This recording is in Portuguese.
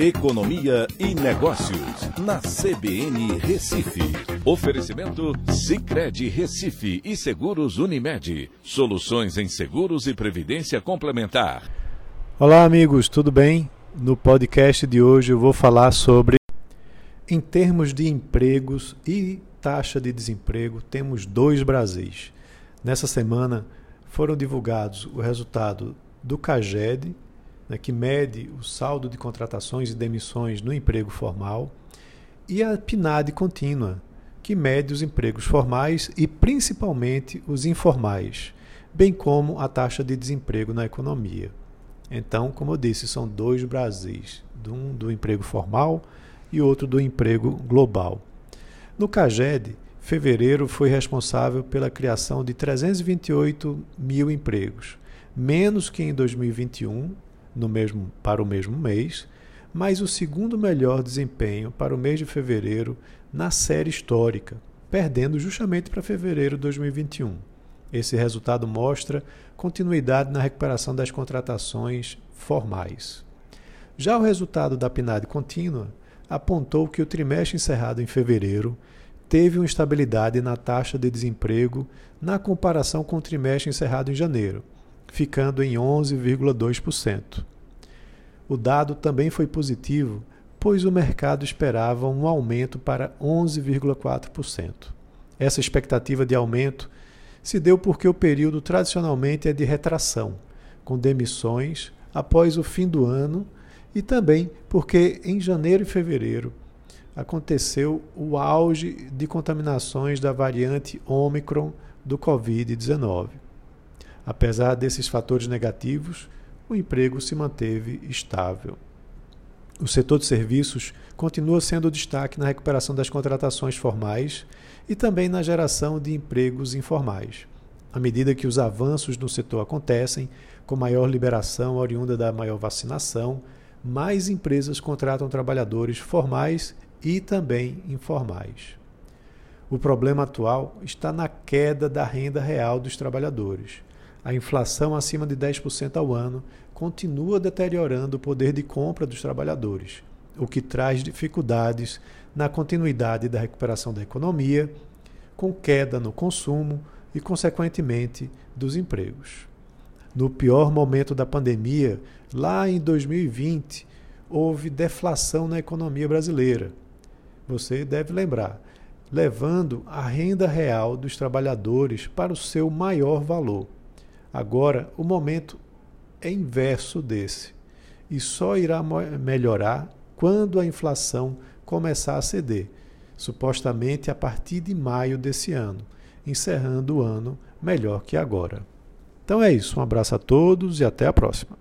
Economia e Negócios, na CBN Recife. Oferecimento Cicred Recife e Seguros Unimed. Soluções em seguros e previdência complementar. Olá, amigos, tudo bem? No podcast de hoje eu vou falar sobre, em termos de empregos e taxa de desemprego, temos dois Brasis. Nessa semana foram divulgados o resultado do CAGED, né, que mede o saldo de contratações e demissões no emprego formal, e a PNAD contínua, que mede os empregos formais e principalmente os informais, bem como a taxa de desemprego na economia. Então, como eu disse, são dois Brasis, um do emprego formal e outro do emprego global. No CAGED, fevereiro foi responsável pela criação de 328 mil empregos, menos que em 2021, no mesmo, para o mesmo mês, mas o segundo melhor desempenho para o mês de fevereiro na série histórica, perdendo justamente para fevereiro de 2021. Esse resultado mostra continuidade na recuperação das contratações formais. Já o resultado da PNAD contínua apontou que o trimestre encerrado em fevereiro teve uma estabilidade na taxa de desemprego na comparação com o trimestre encerrado em janeiro, ficando em 11,2%. O dado também foi positivo, pois o mercado esperava um aumento para 11,4%. Essa expectativa de aumento se deu porque o período tradicionalmente é de retração, com demissões após o fim do ano e também porque em janeiro e fevereiro aconteceu o auge de contaminações da variante Omicron do Covid-19. Apesar desses fatores negativos, o emprego se manteve estável. O setor de serviços continua sendo o destaque na recuperação das contratações formais e também na geração de empregos informais. À medida que os avanços no setor acontecem, com maior liberação oriunda da maior vacinação, mais empresas contratam trabalhadores formais e também informais. O problema atual está na queda da renda real dos trabalhadores a inflação acima de 10% ao ano continua deteriorando o poder de compra dos trabalhadores, o que traz dificuldades na continuidade da recuperação da economia, com queda no consumo e, consequentemente, dos empregos. No pior momento da pandemia, lá em 2020, houve deflação na economia brasileira. Você deve lembrar, levando a renda real dos trabalhadores para o seu maior valor. Agora, o momento é inverso desse e só irá melhorar quando a inflação começar a ceder, supostamente a partir de maio desse ano, encerrando o ano melhor que agora. Então é isso, um abraço a todos e até a próxima.